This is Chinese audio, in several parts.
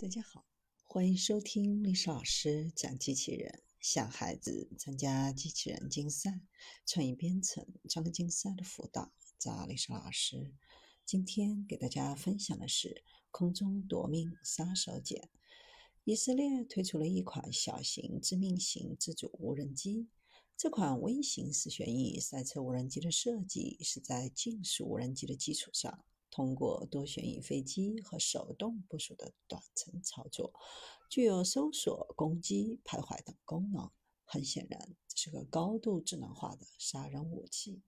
大家好，欢迎收听历史老师讲机器人。小孩子参加机器人竞赛、创意编程、创客竞赛的辅导，找历史老师。今天给大家分享的是空中夺命杀手锏。以色列推出了一款小型致命型自主无人机。这款微型四旋翼赛车无人机的设计是在竞速无人机的基础上。通过多旋翼飞机和手动部署的短程操作，具有搜索、攻击、徘徊等功能。很显然，这是个高度智能化的杀人武器。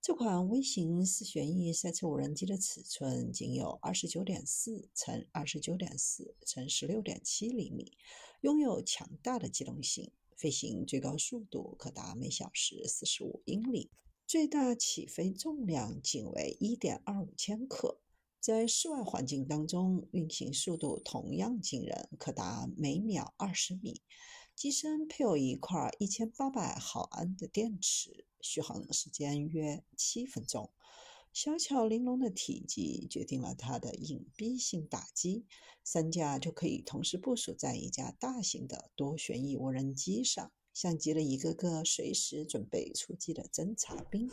这款微型四旋翼赛车无人机的尺寸仅有二十九点四乘二十九点四乘十六点七厘米，拥有强大的机动性，飞行最高速度可达每小时四十五英里。最大起飞重量仅为一点二五千克，在室外环境当中运行速度同样惊人，可达每秒二十米。机身配有一块一千八百毫安的电池，续航时间约七分钟。小巧玲珑的体积决定了它的隐蔽性打击，三架就可以同时部署在一架大型的多旋翼无人机上。像极了一个个随时准备出击的侦察兵。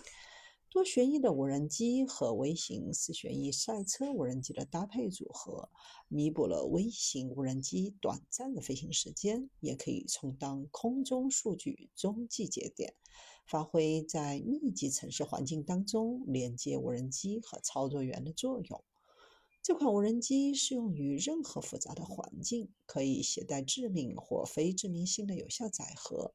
多旋翼的无人机和微型四旋翼赛车无人机的搭配组合，弥补了微型无人机短暂的飞行时间，也可以充当空中数据中继节点，发挥在密集城市环境当中连接无人机和操作员的作用。这款无人机适用于任何复杂的环境，可以携带致命或非致命性的有效载荷。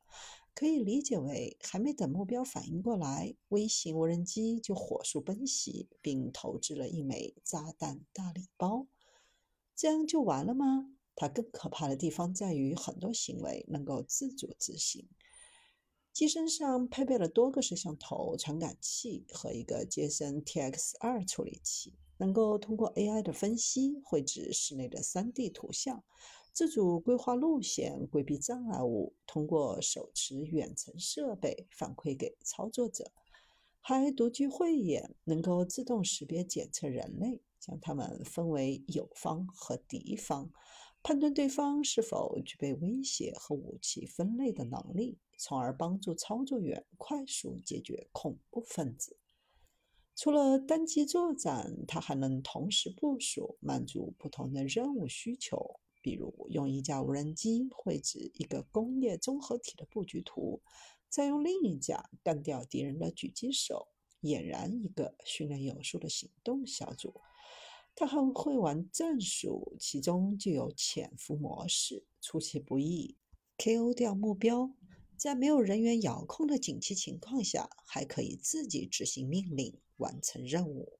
可以理解为，还没等目标反应过来，微型无人机就火速奔袭，并投掷了一枚炸弹大礼包。这样就完了吗？它更可怕的地方在于，很多行为能够自主执行。机身上配备了多个摄像头、传感器和一个杰森 TX2 处理器。能够通过 AI 的分析绘制室内的 3D 图像，自主规划路线，规避障碍物，通过手持远程设备反馈给操作者，还独具慧眼，能够自动识别检测人类，将他们分为友方和敌方，判断对方是否具备威胁和武器分类的能力，从而帮助操作员快速解决恐怖分子。除了单机作战，它还能同时部署，满足不同的任务需求。比如，用一架无人机绘制一个工业综合体的布局图，再用另一架干掉敌人的狙击手，俨然一个训练有素的行动小组。它还会玩战术，其中就有潜伏模式，出其不意，KO 掉目标。在没有人员遥控的紧急情况下，还可以自己执行命令，完成任务。